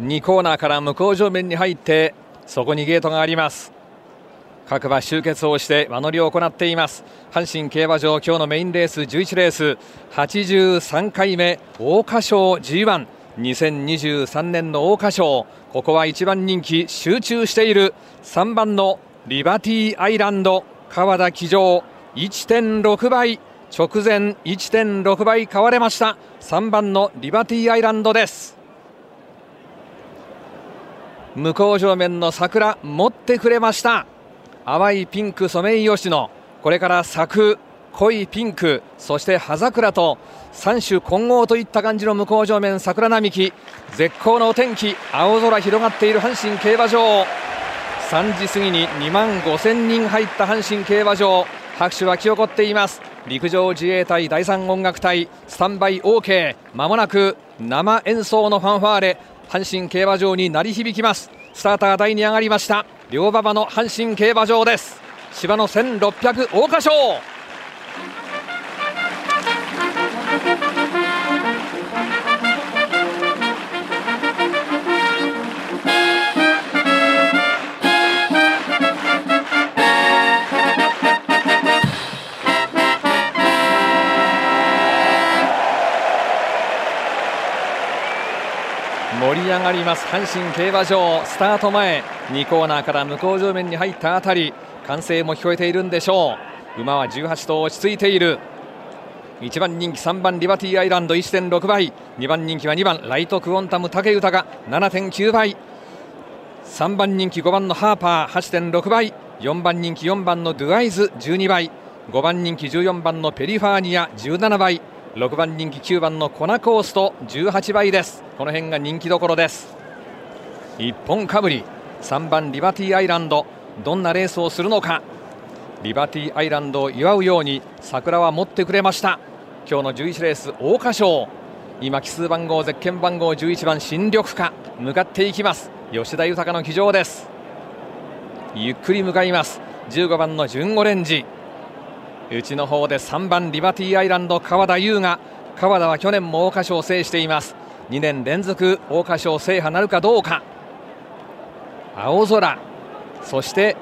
2コーナーから向こう上面に入ってそこにゲートがあります。各馬集結をして輪乗りを行っています。阪神競馬場今日のメインレース11レース83回目桜花賞 G1 2023年の桜花賞。ここは1番人気集中している。3番のリバティアイランド川田騎乗。1.6倍。直前1.6倍買われました。3番のリバティアイランドです。向こう正面の桜持ってくれました。淡いピンクソメイヨシノ。これから咲く濃いピンク。そして葉桜と三種混合といった感じの向こう正面桜並木。絶好のお天気。青空広がっている阪神競馬場。3時過ぎに2万5000人入った阪神競馬場。拍手は起こっています。陸上自衛隊第3音楽隊。スタンバイ OK まもなく生演奏のファンファーレ。阪神競馬場に鳴り響きます。スターター台に上がりました。両馬場の阪神競馬場です。芝の1600桜花賞。盛り上がります阪神競馬場。スタート前2コーナーから向こう上面に入ったあたり。歓声も聞こえているんでしょう。馬は18頭落ち着いている。1番人気3番リバティアイランド1.6倍。2番人気は2番ライトクオンタム武豊が7.9倍。3番人気5番のハーパー8.6倍。4番人気4番のドゥアイズ12倍。5番人気14番のペリファーニア17倍。6番人気9番のコナコースト18倍です。この辺が人気どころです。一本かぶり3番リバティアイランドどんなレースをするのか。リバティアイランドを祝うように桜は持ってくれました。今日の11レース桜花賞。今奇数番号ゼッケン番号11番新緑化。向かっていきます。吉田豊の騎乗です。ゆっくり向かいます。15番の順オレンジ。内の方で3番リバティアイランド川田優が川田は去年も桜花賞を制しています。2年連続桜花賞制覇なるかどうか。青空。そして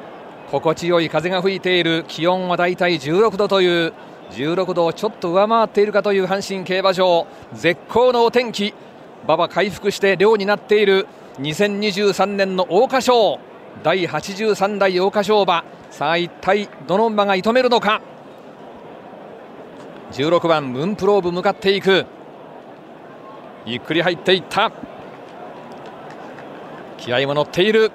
心地よい風が吹いている。気温はだいたい16度という16度をちょっと上回っているかという阪神競馬場。絶好のお天気。馬場回復して量になっている。2023年の桜花賞。第83代桜花賞馬。さあ一体どの馬が射止めるのか。16番ムンプローブ向かっていく。ゆっくり入っていった。気合も乗っている。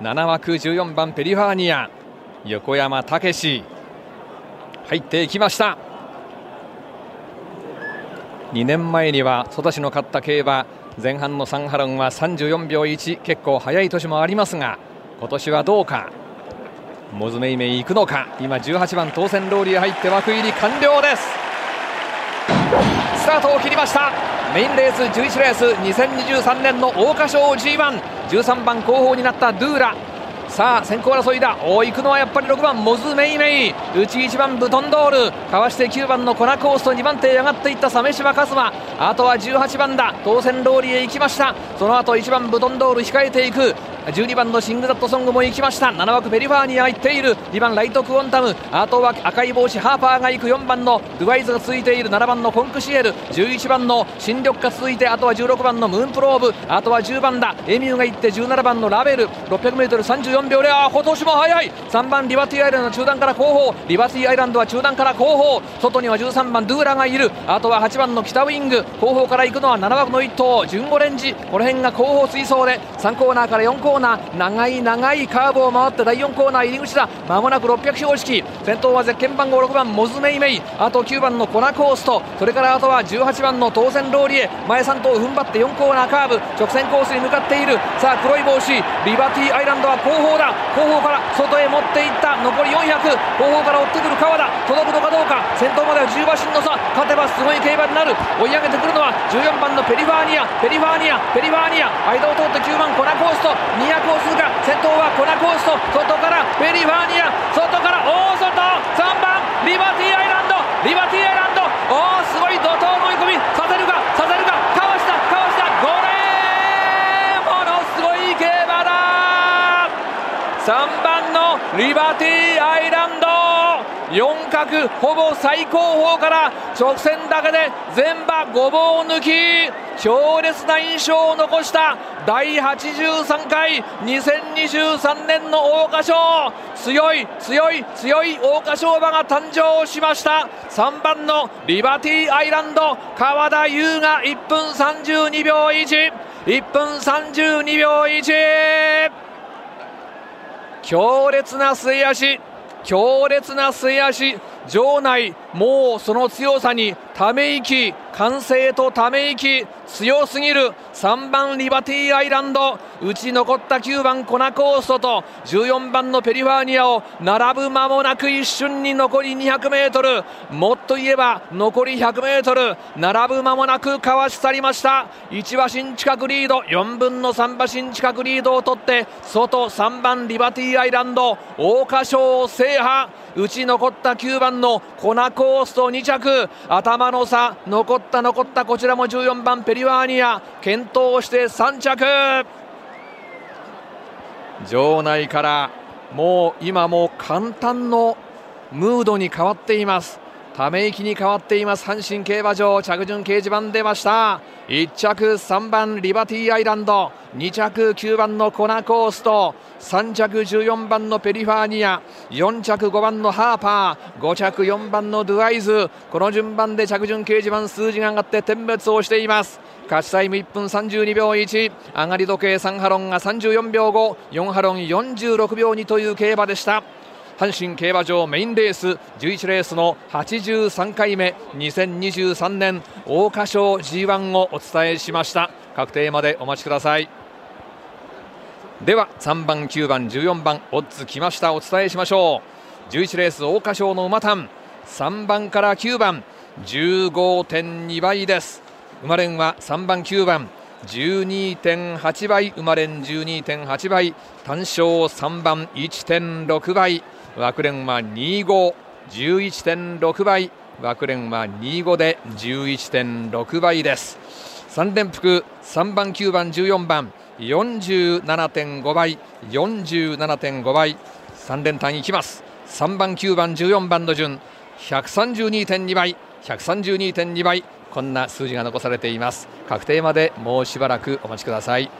7枠14番ペリファーニア。横山武史。入っていきました。2年前には戸田市の勝った競馬。前半のサンハロンは34秒1結構速い年もありますが今年はどうか。モズメイメイ行くのか？今18番当選ローリー入って枠入り完了です。スタートを切りました。メインレース11レース2023年の桜花賞 G113 番後方になったドゥーラ。さあ先行争いだ。お行くのはやっぱり6番モズメイメイ。内1番ブトンドール。かわして9番のコナコースト2番手へ上がっていった鮫島一馬。あとは18番だ。トーセンローリエへ行きました。その後1番ブトンドール控えていく。12番のシングザットソングも行きました。7枠ペリファーニア行っている。2番ライトクオンタム。あとは赤い帽子ハーパーが行く。4番のドゥアイズが続いている。7番のコンクシェル。11番のシンリョクカ続いてあとは16番のムーンプローブ。あとは10番だ。エミューが行って17番のラヴェル。600m34 秒であ今年も速い。3番リバティアイランドの中段から後方。リバティアイランドは中段から後方。外には13番ドゥーラがいる。あとは8番のキタウイング。後方から行くのは7枠の1頭。ジューンオレンジ。この辺が後方追走で。3コーナーから4コーナー。コーナー長い長いカーブを回って第4コーナー入り口だ。まもなく600標識。先頭はゼッケン番号6番モズメイメイ。あと9番のコナコースト。それからあとは18番の当選ローリエ。前3頭踏ん張って4コーナーカーブ。直線コースに向かっている。さあ黒い帽子。リバティアイランドは後方だ。後方から外へ持っていった。残り400後方から追ってくる川田届くのかどうか。先頭までは10馬身の差。勝てばすごい競馬になる。追い上げてくるのは14番のペリファーニア。ペリファーニア。ペリファーニア。間を通って9番コナコースニアコースが先頭はコナコースと外からペリファーニア外から大外3番リバティアイランドリバティアイランドおおすごい怒涛の追い込みさせるかさせるかかわしたかわした5レーンものすごい競馬だ3番のリバティアイランド。4角ほぼ最高峰から直線だけで全馬ごぼう抜き強烈な印象を残した第83回2023年の桜花賞。強い強い強い桜花賞馬が誕生しました。3番のリバティアイランド川田優が1分32秒11分32秒1強烈な末脚。強烈な末足場内もうその強さにため息歓声とため息強すぎる。3番リバティアイランド。打ち残った9番コナコーストと14番のペリファーニアを並ぶ間もなく一瞬に残り 200m もっと言えば残り 100m 並ぶ間もなくかわし去りました。1馬身近くリード。4分の3馬身近くリードを取って外3番リバティアイランド。桜花賞を制覇。打ち残った9番のコナコースト2着。頭の差。残った残ったこちらも14番ペリワーニア。健闘して3着。場内からもう今も簡単のムードに変わっています。ため息に変わっています阪神競馬場。着順掲示板出ました。1着3番リバティアイランド。2着9番のコナコースト3着14番のペリファーニア4着5番のハーパー5着4番のドゥアイズこの順番で着順掲示板数字が上がって点滅をしています。勝ちタイム1分32秒1上がり時計3ハロンが34秒54ハロン46秒2という競馬でした。阪神競馬場メインレース11レースの83回目2023年桜花賞 G1 をお伝えしました。確定までお待ちください。では3番9番14番オッズ来ました。お伝えしましょう。11レース桜花賞の馬単。3番から9番15.2倍です。馬連は3番9番12.8倍。馬連12.8倍。単勝3番1.6倍。枠連は25、11.6倍。枠連は25で11.6倍です。3連複3番9番14番。47.5倍47.5倍3連単いきます。3番9番14番の順132.2倍132.2倍こんな数字が残されています。確定までもうしばらくお待ちください。